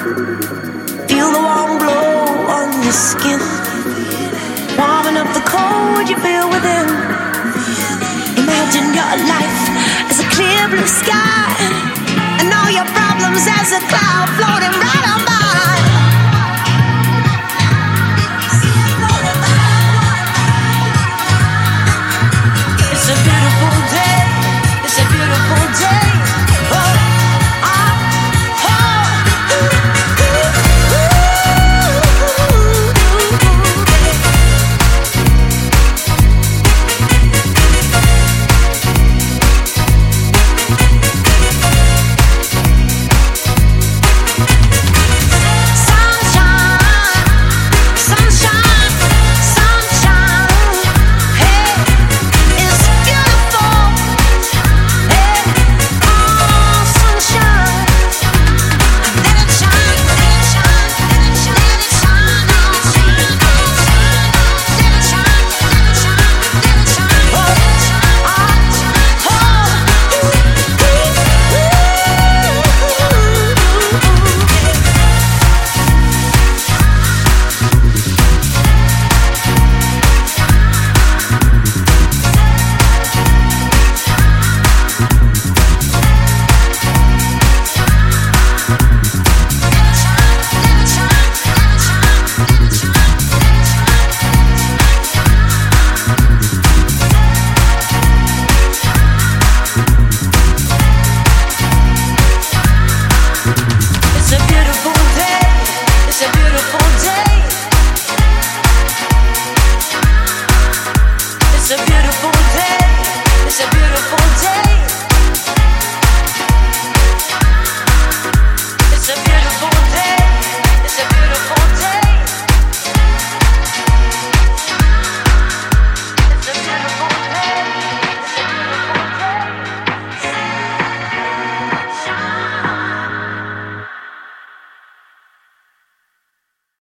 Feel the warm glow on your skin, warming up the cold you feel within. Imagine your life as a clear blue sky, and all your problems as a cloud floating right on.